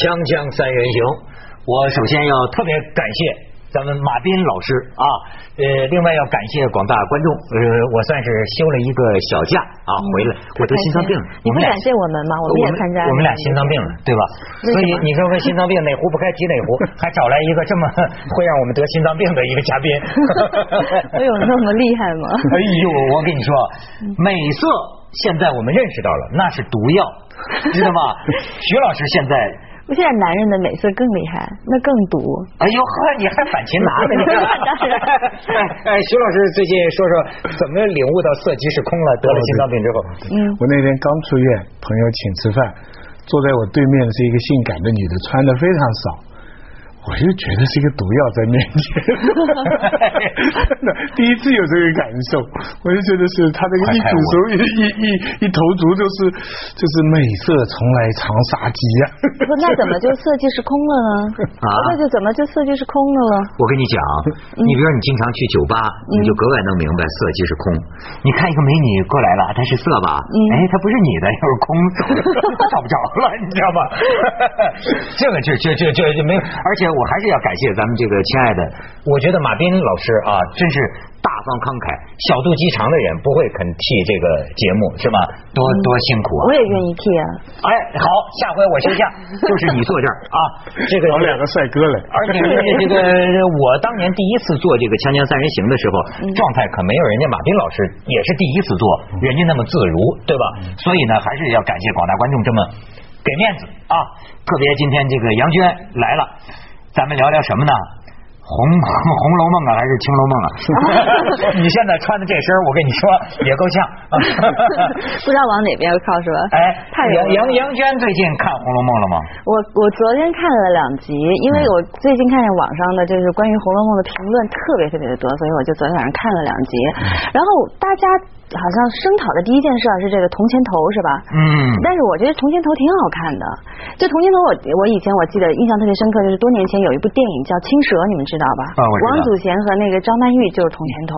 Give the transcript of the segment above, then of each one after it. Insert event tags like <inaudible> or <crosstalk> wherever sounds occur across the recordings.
锵锵三人行，我首先要特别感谢。咱们马斌老师啊，呃，另外要感谢广大观众，呃，我算是休了一个小假啊，回来我得心脏病了。你们感谢我们吗？我们也参加。我们俩心脏病了，对吧？所以你说说心脏病哪壶不开提哪壶，<laughs> 还找来一个这么会让我们得心脏病的一个嘉宾。<laughs> 我有那么厉害吗？<laughs> 哎呦，我跟你说，美色现在我们认识到了，那是毒药，知道吗？徐老师现在。现在男人的美色更厉害，那更毒。哎呦呵，你还反擒拿呢？<laughs> 你哎哎，徐老师最近说说怎么领悟到色即是空了？得了心脏病之后，嗯，我那天刚出院，朋友请吃饭，坐在我对面的是一个性感的女的，穿的非常少。我就觉得是一个毒药在面前，<laughs> 真的第一次有这个感受，我就觉得是他这个一煮熟一一一一头足就是就是美色从来藏杀机呀。不，那怎么就色即是空了呢？啊，那就怎么就色即是空了呢？我跟你讲，你比如说你经常去酒吧，你就格外能明白色即是空。你看一个美女过来了，她是色吧？哎，她不是你的，又是空，找不着了，你知道吗？<laughs> 这个就就就就就没有，而且。我还是要感谢咱们这个亲爱的，我觉得马斌老师啊，真是大方慷慨、小肚鸡肠的人，不会肯替这个节目是吧？多多辛苦啊！我也愿意替啊！哎，好，下回我休假，就是你坐这儿啊。<laughs> 这个有两个帅哥嘞，而且这个 <laughs> 我当年第一次做这个《锵锵三人行》的时候，状态可没有人家马斌老师也是第一次做，人家那么自如，对吧？所以呢，还是要感谢广大观众这么给面子啊！特别今天这个杨娟来了。咱们聊聊什么呢？红红楼梦啊，还是青楼梦啊？<laughs> 你现在穿的这身，我跟你说也够呛。<laughs> 不知道往哪边靠是吧？哎，杨杨杨娟最近看《红楼梦》了吗？我我昨天看了两集，因为我最近看见网上的就是关于《红楼梦》的评论特别特别的多，所以我就昨天晚上看了两集。然后大家。好像声讨的第一件事是这个铜钱头是吧？嗯。但是我觉得铜钱头挺好看的。这铜钱头，我我以前我记得印象特别深刻，就是多年前有一部电影叫《青蛇》，你们知道吧？啊，我王祖贤和那个张曼玉就是铜钱头，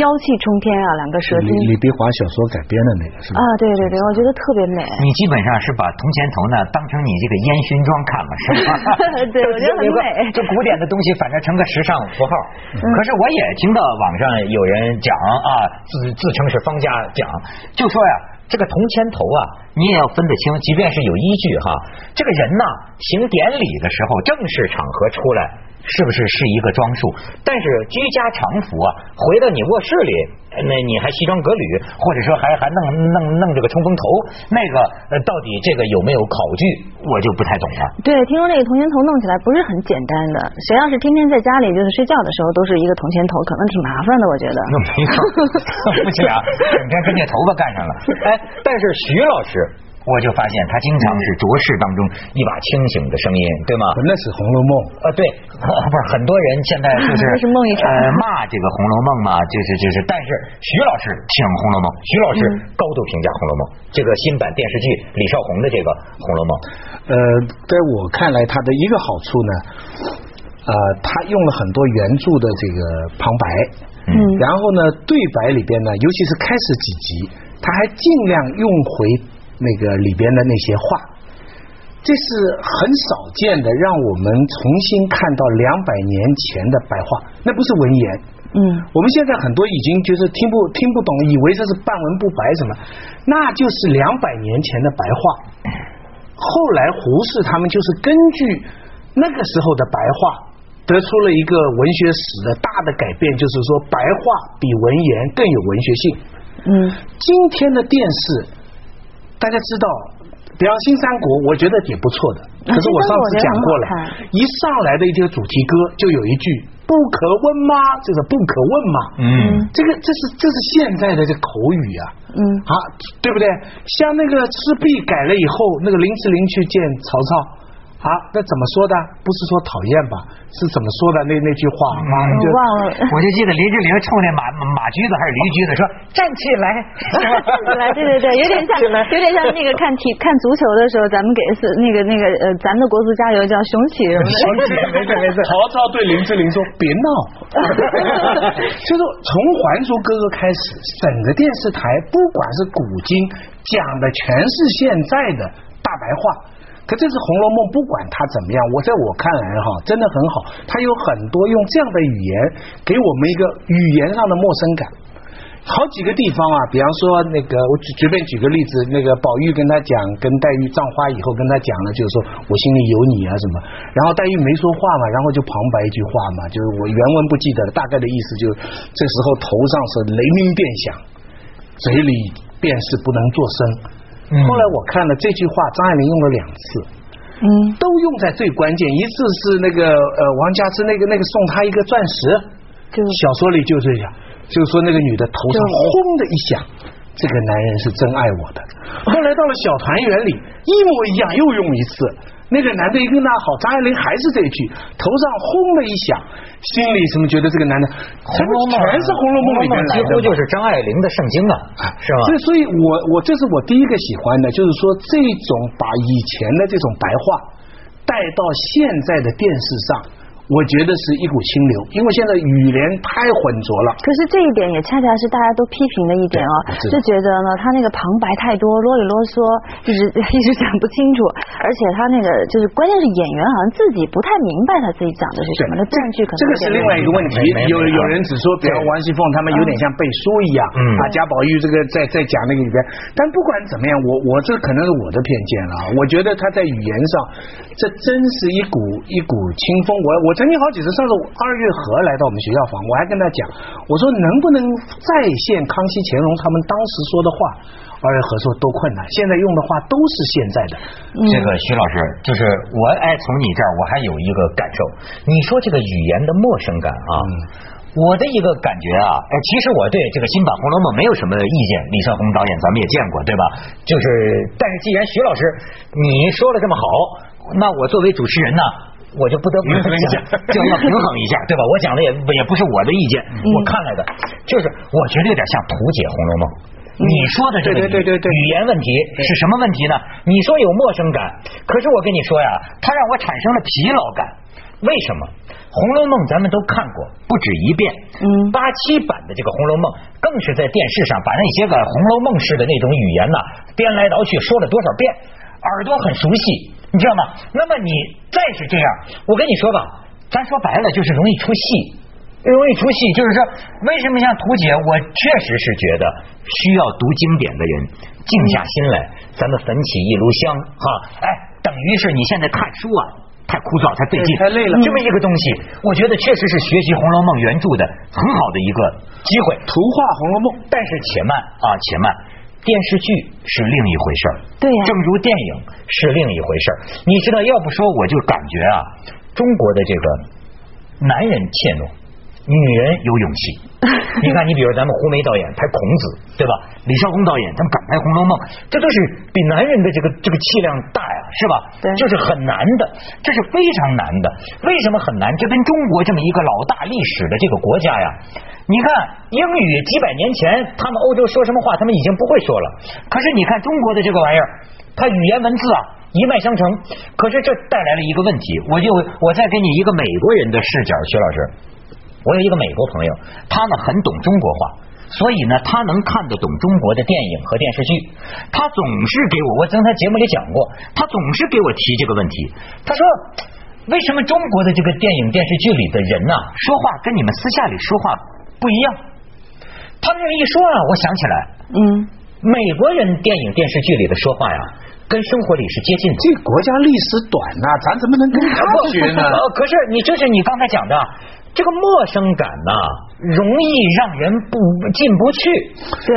妖气冲天啊，两个蛇精。李碧华小说改编的那个是吧？啊，对对对，我觉得特别美。你基本上是把铜钱头呢当成你这个烟熏妆看了是吧？<laughs> 对，我觉得很美。这古典的东西反正成个时尚符号。可是我也听到网上有人讲啊，自自称是。方家讲，就说呀，这个铜钱头啊，你也要分得清，即便是有依据哈，这个人呐，行典礼的时候，正式场合出来。是不是是一个装束？但是居家常服啊，回到你卧室里，那你还西装革履，或者说还还弄弄弄这个冲锋头，那个呃，到底这个有没有考据，我就不太懂了。对，听说那个铜钱头弄起来不是很简单的，谁要是天天在家里就是睡觉的时候都是一个铜钱头，可能挺麻烦的，我觉得。那没错，夫妻俩整天跟这头发干上了。哎，但是徐老师。我就发现他经常是浊世当中一把清醒的声音，对吗？那是《红楼梦》啊，对，<laughs> 不是很多人现在就是 <laughs> 呃 <laughs> 骂这个《红楼梦》嘛，就是就是，但是徐老师挺《红楼梦》，徐老师高度评价《红楼梦》这个新版电视剧李少红的这个《红楼梦》。呃，在我看来，它的一个好处呢，呃，他用了很多原著的这个旁白，嗯，然后呢，对白里边呢，尤其是开始几集，他还尽量用回。那个里边的那些话，这是很少见的，让我们重新看到两百年前的白话，那不是文言。嗯，我们现在很多已经就是听不听不懂，以为这是半文不白什么，那就是两百年前的白话。后来胡适他们就是根据那个时候的白话，得出了一个文学史的大的改变，就是说白话比文言更有文学性。嗯，今天的电视。大家知道，比方《新三国》，我觉得也不错的。可是我上次讲过了，一上来的一个主题歌就有一句“不可问吗？”就是“不可问嘛。嗯，这个这是这是现在的这口语啊。嗯，啊，对不对？像那个赤壁改了以后，那个林志玲去见曹操。啊，那怎么说的？不是说讨厌吧？是怎么说的？那那句话，我忘了。<laughs> 我就记得林志玲冲那马马驹子还是驴驹子说：“站起来，站起来。”对对对，有点像，有点像那个看体看足球的时候，咱们给是那个那个呃，咱们的国足加油叫雄起什么的。<laughs> 雄起，没事没事。曹操对林志玲说：“别闹。<laughs> ”就是从《还珠格格》开始，整个电视台不管是古今讲的全是现在的大白话。可这次《红楼梦》不管它怎么样，我在我看来哈，真的很好。它有很多用这样的语言给我们一个语言上的陌生感。好几个地方啊，比方说那个，我随便举个例子，那个宝玉跟他讲，跟黛玉葬花以后跟他讲了，就是说我心里有你啊什么，然后黛玉没说话嘛，然后就旁白一句话嘛，就是我原文不记得了，大概的意思就是这时候头上是雷鸣电响，嘴里便是不能作声。后来我看了这句话，张爱玲用了两次，嗯，都用在最关键，一次是那个呃王家之那个那个送他一个钻石，小说里就是这样。就是说，那个女的头上轰的一响，这个男人是真爱我的。后来到了小团圆里，一模一样，又用一次。那个男的一跟他好，张爱玲还是这一句，头上轰的一响，心里什么觉得这个男的，红楼梦全是《红楼梦》里面几乎就是张爱玲的圣经啊，是吧？所以，所以我我这是我第一个喜欢的，就是说这种把以前的这种白话带到现在的电视上。我觉得是一股清流，因为现在语言太浑浊了。可是这一点也恰恰是大家都批评的一点啊，就觉得呢，他那个旁白太多，啰里啰嗦，一直一直讲不清楚，而且他那个就是关键是演员好像自己不太明白他自己讲的是什么，那断句可能这个是另外一个问题。有有人只说，比如王熙凤他们有点像背书一样，啊，贾宝玉这个在在讲那个里边，但不管怎么样，我我这可能是我的偏见了，我觉得他在语言上，这真是一股一股清风，我我。曾经好几次，上次二月河来到我们学校访，我还跟他讲，我说能不能再现康熙、乾隆他们当时说的话？二月河说都困难，现在用的话都是现在的。这个徐老师，就是我哎，从你这儿我还有一个感受，你说这个语言的陌生感啊，我的一个感觉啊，哎，其实我对这个新版《红楼梦》没有什么意见，李少红导演咱们也见过，对吧？就是，但是既然徐老师你说的这么好，那我作为主持人呢？我就不得不讲，<laughs> 就要平衡一下，对吧？我讲的也也不是我的意见，我看来的，就是我觉得有点像图解《红楼梦》。你说的这个语言问题是什么问题呢？你说有陌生感，可是我跟你说呀，它让我产生了疲劳感。为什么？《红楼梦》咱们都看过不止一遍，嗯八七版的这个《红楼梦》更是在电视上把那些个《红楼梦》式的那种语言呐颠来倒去说了多少遍，耳朵很熟悉。你知道吗？那么你再是这样，我跟你说吧，咱说白了就是容易出戏，容易出戏。就是说，为什么像图姐，我确实是觉得需要读经典的人静下心来，咱们焚起一炉香，哈，哎，等于是你现在看书啊，太枯燥，太费劲，太累了。这么一个东西，我觉得确实是学习《红楼梦》原著的很好的一个机会。图画《红楼梦》，但是且慢啊，且慢。电视剧是另一回事儿，对呀，正如电影是另一回事儿。你知道，要不说我就感觉啊，中国的这个男人怯懦，女人有勇气。<laughs> 你看，你比如咱们胡梅导演拍孔子，对吧？李少红导演他们敢拍《红楼梦》，这都是比男人的这个这个气量大呀，是吧？对，就是很难的，这是非常难的。为什么很难？这跟中国这么一个老大历史的这个国家呀。你看英语几百年前，他们欧洲说什么话，他们已经不会说了。可是你看中国的这个玩意儿，它语言文字啊一脉相承。可是这带来了一个问题，我就我再给你一个美国人的视角，徐老师，我有一个美国朋友，他呢很懂中国话，所以呢他能看得懂中国的电影和电视剧。他总是给我，我在他节目里讲过，他总是给我提这个问题。他说，为什么中国的这个电影电视剧里的人呐，说话跟你们私下里说话？不一样，他们这一说啊，我想起来，嗯，美国人电影电视剧里的说话呀，跟生活里是接近的。这国家历史短呐，咱怎么能跟他 <laughs> 学呢？可是你这是你刚才讲的。这个陌生感呐，容易让人不进不去，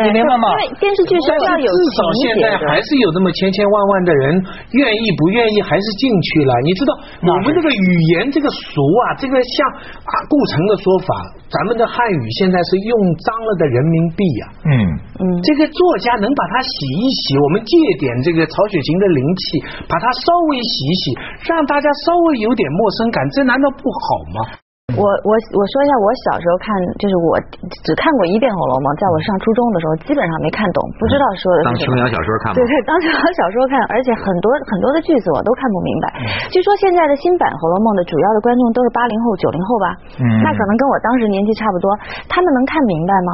你明白吗？因为电视剧是要有至少现在还是有那么千千万万的人愿意不愿意还是进去了。你知道我们这个语言这个俗啊，这个像啊顾城的说法，咱们的汉语现在是用脏了的人民币呀。嗯嗯，这个作家能把它洗一洗，我们借点这个曹雪芹的灵气，把它稍微洗一洗，让大家稍微有点陌生感，这难道不好吗？我我我说一下，我小时候看，就是我只看过一遍《红楼梦》，在我上初中的时候，基本上没看懂，不知道说的是什么。当琼瑶小说看吗？对对，当琼瑶小说看，而且很多很多的句子我都看不明白。据说现在的新版《红楼梦》的主要的观众都是八零后、九零后吧？嗯，那可能跟我当时年纪差不多，他们能看明白吗？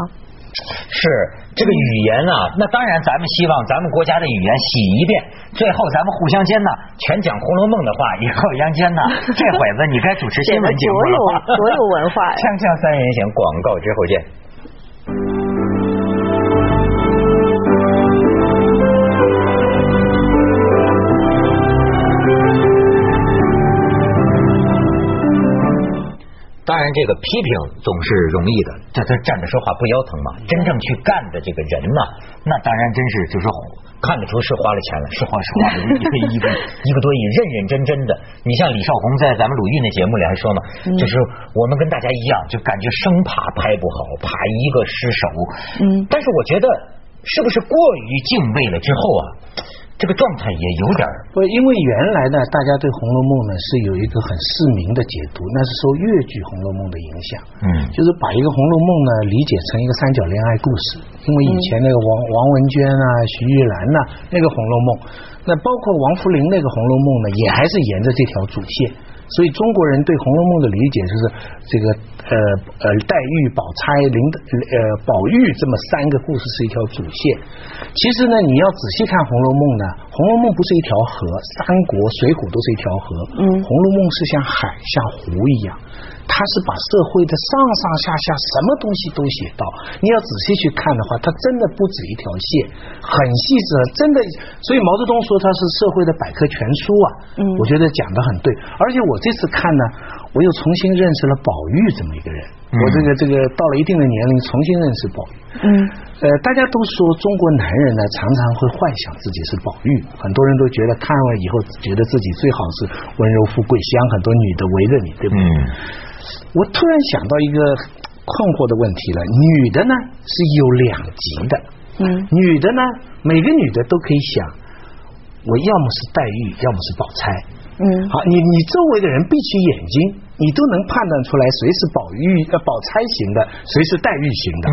是这个语言啊，那当然咱们希望咱们国家的语言洗一遍，最后咱们互相间呢全讲《红楼梦》的话，以后杨坚呢，<laughs> 这会子你该主持新闻节目了。多有文化呀！<laughs> 锵锵三人行，广告之后见。这个批评总是容易的，这他站着说话不腰疼嘛。真正去干的这个人嘛，那当然真是就是看得出是花了钱了，是花是花了一个一个 <laughs> 一个多亿，认认真真的。你像李少红在咱们鲁豫那节目里还说嘛，就是我们跟大家一样，就感觉生怕拍不好，怕一个失手。嗯，但是我觉得是不是过于敬畏了之后啊？这个状态也有点不，因为原来呢，大家对《红楼梦》呢是有一个很市民的解读，那是受越剧《红楼梦》的影响，嗯，就是把一个《红楼梦》呢理解成一个三角恋爱故事，因为以前那个王王文娟啊、徐玉兰呐那个《红楼梦》，那包括王扶林那个《红楼梦》呢，也还是沿着这条主线。所以中国人对《红楼梦》的理解就是这个呃呃黛玉、宝钗、林呃宝玉这么三个故事是一条主线。其实呢，你要仔细看《红楼梦》呢，《红楼梦》不是一条河，三国、水浒都是一条河。嗯，《红楼梦》是像海、像湖一样。它是把社会的上上下下什么东西都写到，你要仔细去看的话，它真的不止一条线，很细致，真的。所以毛泽东说他是社会的百科全书啊，嗯，我觉得讲的很对。而且我这次看呢，我又重新认识了宝玉这么一个人。我这个这个到了一定的年龄，重新认识宝玉。嗯，呃，大家都说中国男人呢，常常会幻想自己是宝玉，很多人都觉得看了以后，觉得自己最好是温柔富贵香，很多女的围着你，对不对？我突然想到一个困惑的问题了：女的呢是有两极的，嗯，女的呢，每个女的都可以想，我要么是黛玉，要么是宝钗，嗯，好，你你周围的人闭起眼睛，你都能判断出来谁是宝玉呃宝钗型的，谁是黛玉型的，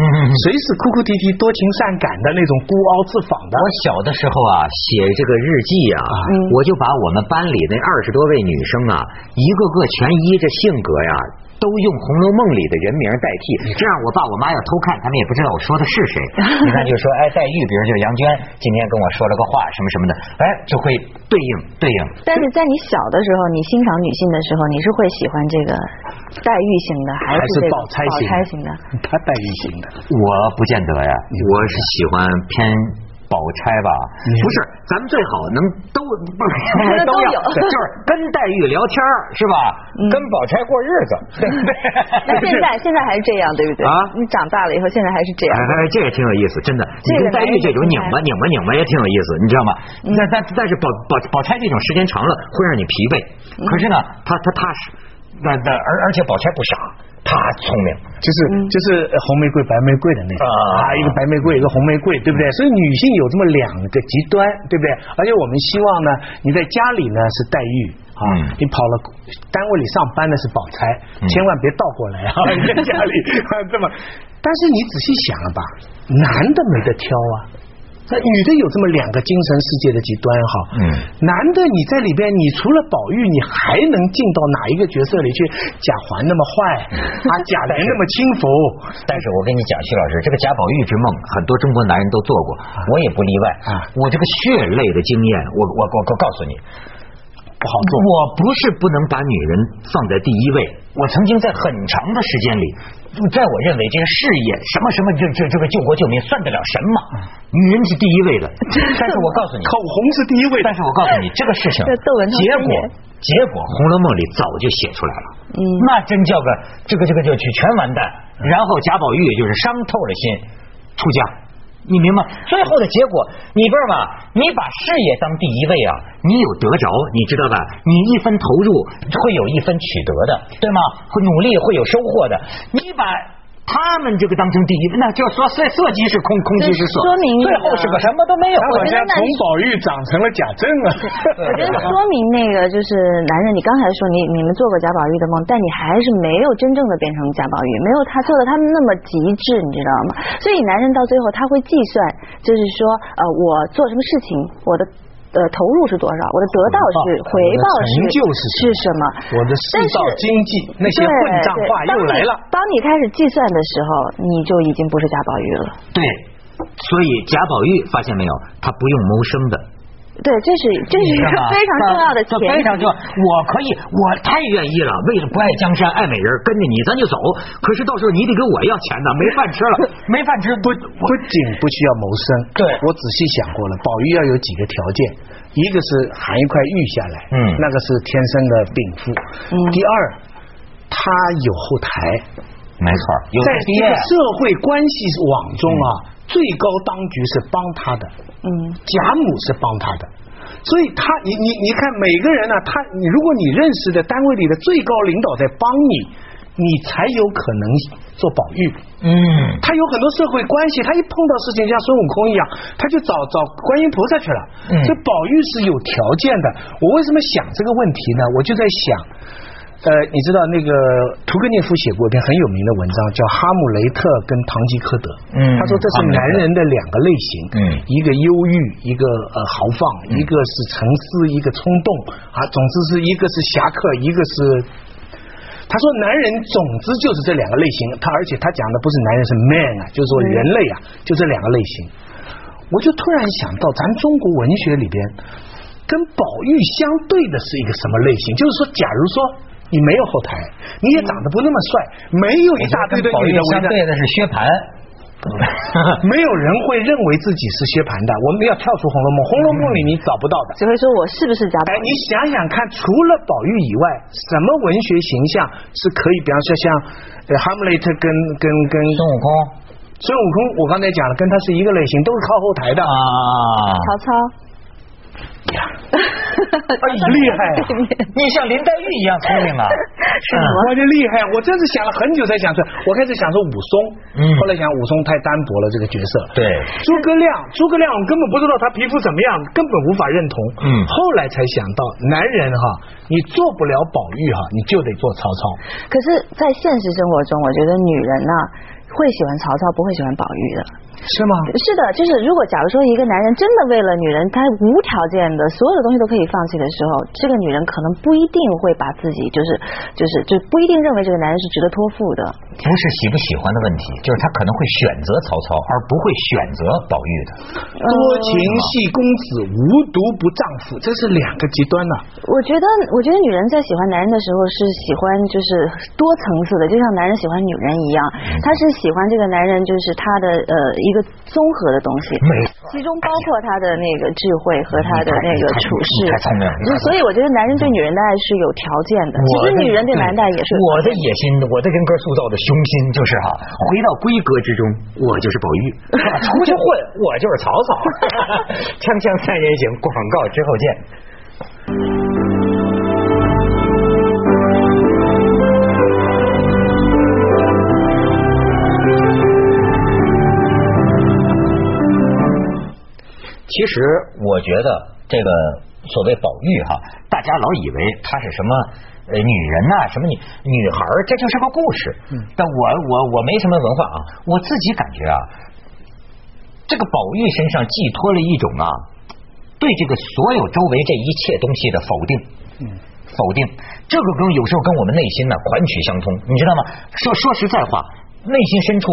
谁是哭哭啼啼多情善感的那种孤傲自仿的。我小的时候啊，写这个日记啊，我就把我们班里那二十多位女生啊，一个个全依着性格呀。都用《红楼梦》里的人名代替，这样我爸我妈要偷看，他们也不知道我说的是谁。<laughs> 你看，就说哎，黛玉，比如就是杨娟，今天跟我说了个话，什么什么的，哎，就会对应对应。但是在你小的时候，你欣赏女性的时候，你是会喜欢这个黛玉型的，还是宝钗型的？他黛玉型的，我不见得呀，我是喜欢偏。宝钗吧，不是，咱们最好能都 <laughs> 不是都有，<laughs> 就是跟黛玉聊天是吧？跟宝钗过日子，<laughs> 对不对？那现在现在还是这样，对不对？啊，你长大了以后，现在还是这样。哎，这也挺有意思，真的。你跟黛玉这种拧巴拧巴拧巴也挺有意思，你知道吗？但但但是宝宝宝钗这种时间长了会让你疲惫，可是呢，她她踏实，那那而而且宝钗不傻。他聪明，就是就是红玫瑰白玫瑰的那种啊，一个白玫瑰，一个红玫瑰，对不对？所以女性有这么两个极端，对不对？而且我们希望呢，你在家里呢是黛玉啊，你跑了单位里上班的是宝钗，千万别倒过来啊！你 <laughs> 在家里这么，但是你仔细想了吧，男的没得挑啊。那女的有这么两个精神世界的极端哈，嗯，男的你在里边，你除了宝玉，你还能进到哪一个角色里去？贾环那么坏，啊，贾琏那么轻浮。但是我跟你讲，徐老师，这个贾宝玉之梦，很多中国男人都做过，我也不例外啊。我这个血泪的经验，我我我我告诉你，不好做。我不是不能把女人放在第一位，我曾经在很长的时间里。在我认为，这个事业什么什么，这这这个救国救民算得了什么？女人是第一位的。但是我告诉你，口红是第一位。但是我告诉你，这个事情结果结果，《红楼梦》里早就写出来了。嗯，那真叫个这个这个就全完蛋。然后贾宝玉就是伤透了心，出家。你明白最后的结果？你不是吧？你把事业当第一位啊，你有得着，你知道吧？你一分投入会有一分取得的，对吗？会努力会有收获的。你把。他们这个当成第一，那就说色色即是空，空即是色，说明最后是个什么都没有。好像从宝玉长成了贾政啊。<laughs> 我觉得说明那个就是男人，你刚才说你你们做过贾宝玉的梦，但你还是没有真正的变成贾宝玉，没有他做的他们那么极致，你知道吗？所以男人到最后他会计算，就是说呃我做什么事情，我的。呃投入是多少，我的得到是回报是就是是什么，我的世道经济那些混账话又来了。当你开始计算的时候，你就已经不是贾宝玉了。对，所以贾宝玉发现没有，他不用谋生的。对，这是这是一个 <laughs> 非常重要的前提。非常重要，我可以，我太愿意了。为了不爱江山爱美人，跟着你咱就走。可是到时候你得跟我要钱呢，没饭吃了，<laughs> 没饭吃不不仅不需要谋生。对，我仔细想过了，宝玉要有几个条件，一个是含一块玉下来，嗯，那个是天生的禀赋。嗯。第二，他有后台，没错，在一个社会关系网中啊。最高当局是帮他的，嗯，贾母是帮他的，所以他你你你看每个人呢，他你如果你认识的单位里的最高领导在帮你，你才有可能做宝玉，嗯，他有很多社会关系，他一碰到事情像孙悟空一样，他就找找观音菩萨去了，嗯，所以宝玉是有条件的。我为什么想这个问题呢？我就在想。呃，你知道那个屠格涅夫写过一篇很有名的文章，叫《哈姆雷特跟唐吉诃德》。嗯，他说这是男人的两个类型，嗯，一个忧郁，一个呃豪放，一个是沉思，一个冲动啊，总之是一个是侠客，一个是。他说男人总之就是这两个类型，他而且他讲的不是男人是 man 啊，就是说人类啊，就这两个类型。我就突然想到，咱中国文学里边跟宝玉相对的是一个什么类型？就是说，假如说。你没有后台，你也长得不那么帅，没有一大堆的女的相对的是薛蟠，<laughs> <laughs> 没有人会认为自己是薛蟠的。我们要跳出《红楼梦》，《红楼梦》里你找不到的。只会说我是不是贾宝玉？你想想看，除了宝玉以外，什么文学形象是可以？比方说像哈姆雷特跟跟跟孙悟空，孙悟空，我刚才讲了，跟他是一个类型，都是靠后台的啊。曹操。呀，厉害！<laughs> 你像林黛玉一样聪明啊！<laughs> 是吗？我就厉害，我真是想了很久才想出来。我开始想说武松，嗯，后来想武松太单薄了这个角色。对，诸葛亮，诸葛亮根本不知道他皮肤怎么样，根本无法认同。嗯，后来才想到，男人哈，你做不了宝玉哈，你就得做曹操。可是，在现实生活中，我觉得女人呢，会喜欢曹操，不会喜欢宝玉的。是吗？是的，就是如果假如说一个男人真的为了女人，他无条件的所有的东西都可以放弃的时候，这个女人可能不一定会把自己就是就是就不一定认为这个男人是值得托付的。不是喜不喜欢的问题，就是他可能会选择曹操，而不会选择宝玉的。多情系公子，无毒不丈夫，这是两个极端呢。我觉得，我觉得女人在喜欢男人的时候是喜欢就是多层次的，就像男人喜欢女人一样，他是喜欢这个男人就是他的呃一。个综合的东西，其中包括他的那个智慧和他的那个处事，太聪明了。所以我觉得男人对女人的爱是有条件的，其实女人对男人的爱也是。我的野心，我的人格塑造的雄心就是哈，回到闺阁之中，我就是宝玉；出去混，我就是曹操。<laughs> 锵锵三人行，广告之后见。其实我觉得这个所谓宝玉哈，大家老以为他是什么呃女人呐，什么女女孩这就是个故事。嗯。但我我我没什么文化啊，我自己感觉啊，这个宝玉身上寄托了一种啊，对这个所有周围这一切东西的否定。嗯。否定，这个跟有时候跟我们内心呢款曲相通，你知道吗？说说实在话，内心深处。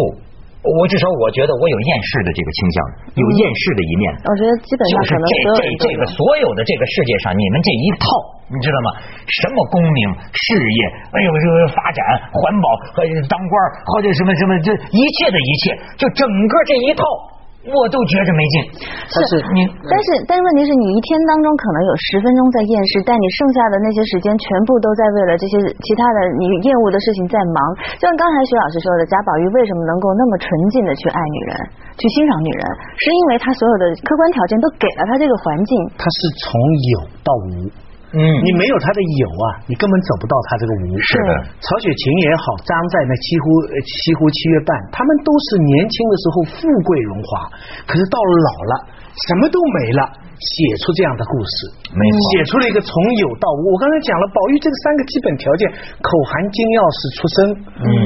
我至少我觉得我有厌世的这个倾向，有厌世的一面。我觉得基本上就是这这这个所有的这个世界上，你们这一套，你知道吗？什么功名事业，哎呦，这个发展环保和当官，或者什么什么，这一切的一切，就整个这一套。我都觉着没劲，是你，但是但是问题是你一天当中可能有十分钟在厌世，但你剩下的那些时间全部都在为了这些其他的你厌恶的事情在忙。就像刚才徐老师说的，贾宝玉为什么能够那么纯净的去爱女人，去欣赏女人，是因为他所有的客观条件都给了他这个环境。他是从有到无。嗯，你没有他的有啊，你根本走不到他这个无。是的，曹雪芹也好，张在那几乎几乎七月半，他们都是年轻的时候富贵荣华，可是到了老了，什么都没了，写出这样的故事，没错，写出了一个从有到无。我刚才讲了，宝玉这个三个基本条件：口含金钥匙出身，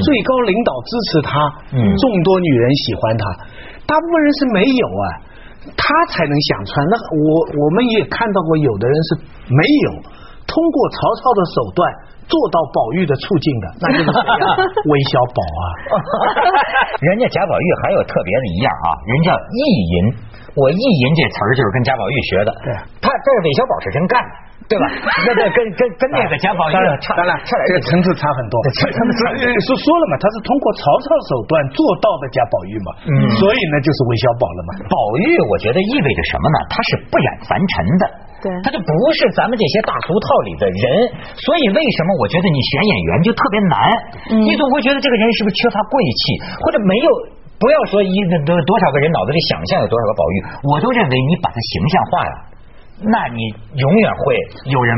最高领导支持他，众多女人喜欢他，大部分人是没有啊。他才能想穿。那我我们也看到过，有的人是没有通过曹操的手段做到宝玉的促进的，那就是谁呀？<laughs> 韦小宝啊。<laughs> 人家贾宝玉还有特别的一样啊，人叫意淫。我意淫这词儿就是跟贾宝玉学的。对他但是韦小宝是真干的，对吧？<laughs> 那这跟跟跟那个贾宝玉差当然，差点这个层次差很多。说说了嘛，他是通过曹操手段做到的贾宝玉嘛，嗯所以呢就是韦小宝了嘛。宝玉，我觉得意味着什么呢？他是不染凡尘的，对他就不是咱们这些大俗套里的人。所以为什么我觉得你选演员就特别难？嗯你总会觉得这个人是不是缺乏贵气，或者没有？不要说一多多少个人脑子里想象有多少个宝玉，我都认为你把它形象化呀，那你永远会有人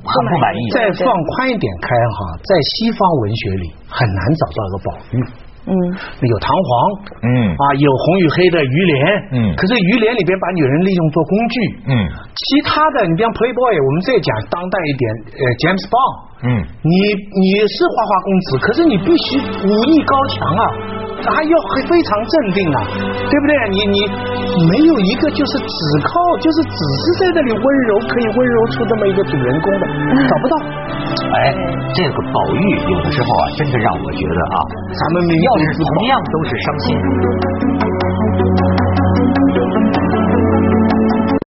很不满意。再放宽一点开哈，在西方文学里很难找到一个宝玉。嗯，有弹簧，嗯。啊，有红与黑的鱼鳞，嗯。可是鱼鳞里边把女人利用做工具，嗯。其他的你比方 Playboy，我们再讲当代一点，呃，James Bond，嗯，你你是花花公子，可是你必须武艺高强啊，还要非常镇定啊，对不对？你你没有一个就是只靠就是只是在这里温柔可以温柔出这么一个主人公的，找不到。哎，这个宝玉有的时候啊，真的让我觉得啊，咱们要是同样都是伤心。